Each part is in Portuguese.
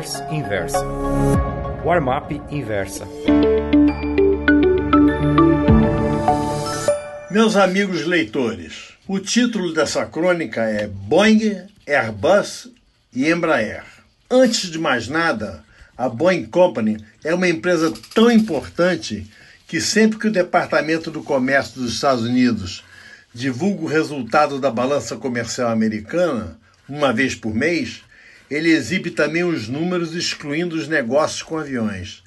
Letters Inversa. Warm-up Inversa. Meus amigos leitores, o título dessa crônica é Boeing, Airbus e Embraer. Antes de mais nada, a Boeing Company é uma empresa tão importante que sempre que o Departamento do Comércio dos Estados Unidos divulga o resultado da balança comercial americana, uma vez por mês, ele exibe também os números excluindo os negócios com aviões.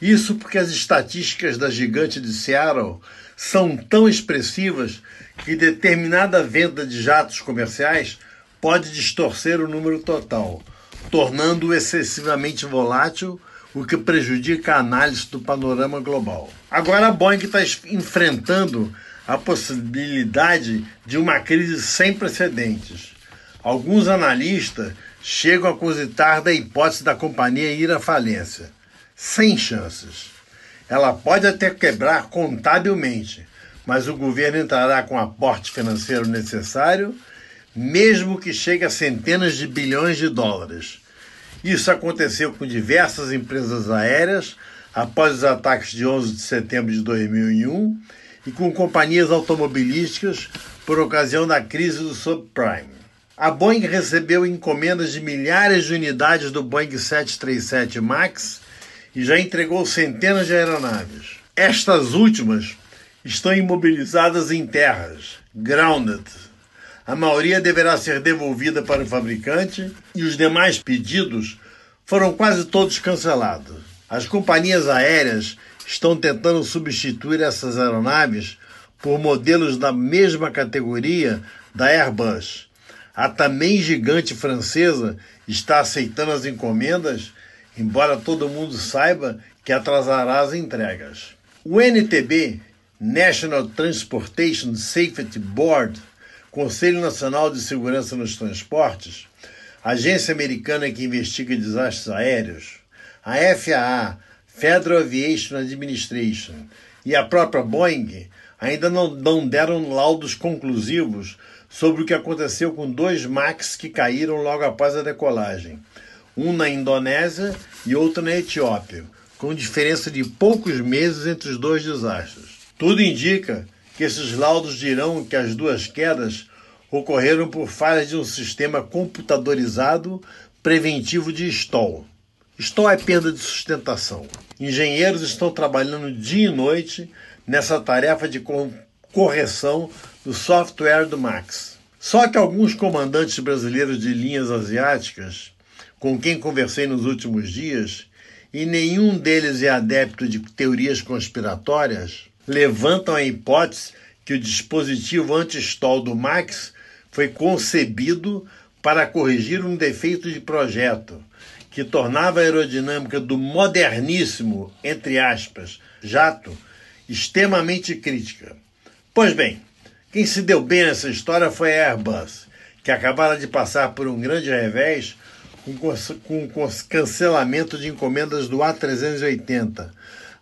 Isso porque as estatísticas da gigante de Seattle são tão expressivas que determinada venda de jatos comerciais pode distorcer o número total, tornando-o excessivamente volátil, o que prejudica a análise do panorama global. Agora a Boeing está enfrentando a possibilidade de uma crise sem precedentes. Alguns analistas chegam a cogitar da hipótese da companhia ir à falência. Sem chances. Ela pode até quebrar contabilmente, mas o governo entrará com o aporte financeiro necessário, mesmo que chegue a centenas de bilhões de dólares. Isso aconteceu com diversas empresas aéreas após os ataques de 11 de setembro de 2001 e com companhias automobilísticas por ocasião da crise do subprime. A Boeing recebeu encomendas de milhares de unidades do Boeing 737 MAX e já entregou centenas de aeronaves. Estas últimas estão imobilizadas em terras, grounded. A maioria deverá ser devolvida para o fabricante e os demais pedidos foram quase todos cancelados. As companhias aéreas estão tentando substituir essas aeronaves por modelos da mesma categoria da Airbus a também gigante francesa está aceitando as encomendas, embora todo mundo saiba que atrasará as entregas. O NTB, National Transportation Safety Board, Conselho Nacional de Segurança nos Transportes, agência americana que investiga desastres aéreos, a FAA, Federal Aviation Administration, e a própria Boeing ainda não, não deram laudos conclusivos sobre o que aconteceu com dois Max que caíram logo após a decolagem, um na Indonésia e outro na Etiópia, com diferença de poucos meses entre os dois desastres. Tudo indica que esses laudos dirão que as duas quedas ocorreram por falhas de um sistema computadorizado preventivo de stall. Stall é perda de sustentação. Engenheiros estão trabalhando dia e noite nessa tarefa de correção do software do Max. Só que alguns comandantes brasileiros de linhas asiáticas, com quem conversei nos últimos dias, e nenhum deles é adepto de teorias conspiratórias, levantam a hipótese que o dispositivo anti-stall do Max foi concebido para corrigir um defeito de projeto que tornava a aerodinâmica do moderníssimo, entre aspas, jato extremamente crítica. Pois bem, quem se deu bem nessa história foi a Airbus, que acabara de passar por um grande revés com, com cancelamento de encomendas do A380,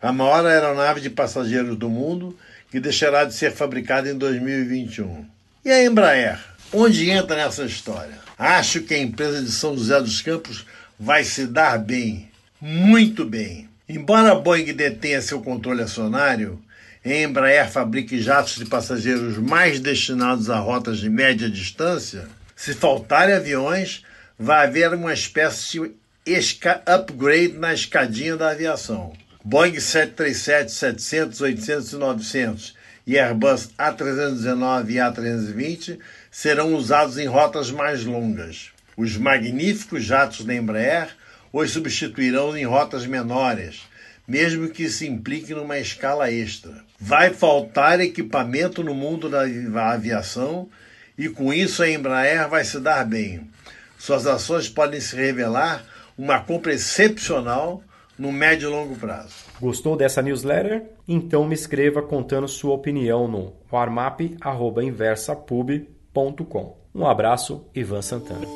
a maior aeronave de passageiros do mundo, que deixará de ser fabricada em 2021. E a Embraer? Onde entra nessa história? Acho que a empresa de São José dos Campos vai se dar bem, muito bem. Embora a Boeing detenha seu controle acionário, a Embraer fabrique jatos de passageiros mais destinados a rotas de média distância, se faltarem aviões, vai haver uma espécie de upgrade na escadinha da aviação. Boeing 737, 700, 800 e 900 e Airbus A319 e A320 serão usados em rotas mais longas. Os magníficos jatos da Embraer os substituirão em rotas menores, mesmo que se implique numa escala extra. Vai faltar equipamento no mundo da aviação e com isso a Embraer vai se dar bem. Suas ações podem se revelar uma compra excepcional no médio e longo prazo. Gostou dessa newsletter? Então me escreva contando sua opinião no warmap.inversapub.com. Um abraço, Ivan Santana.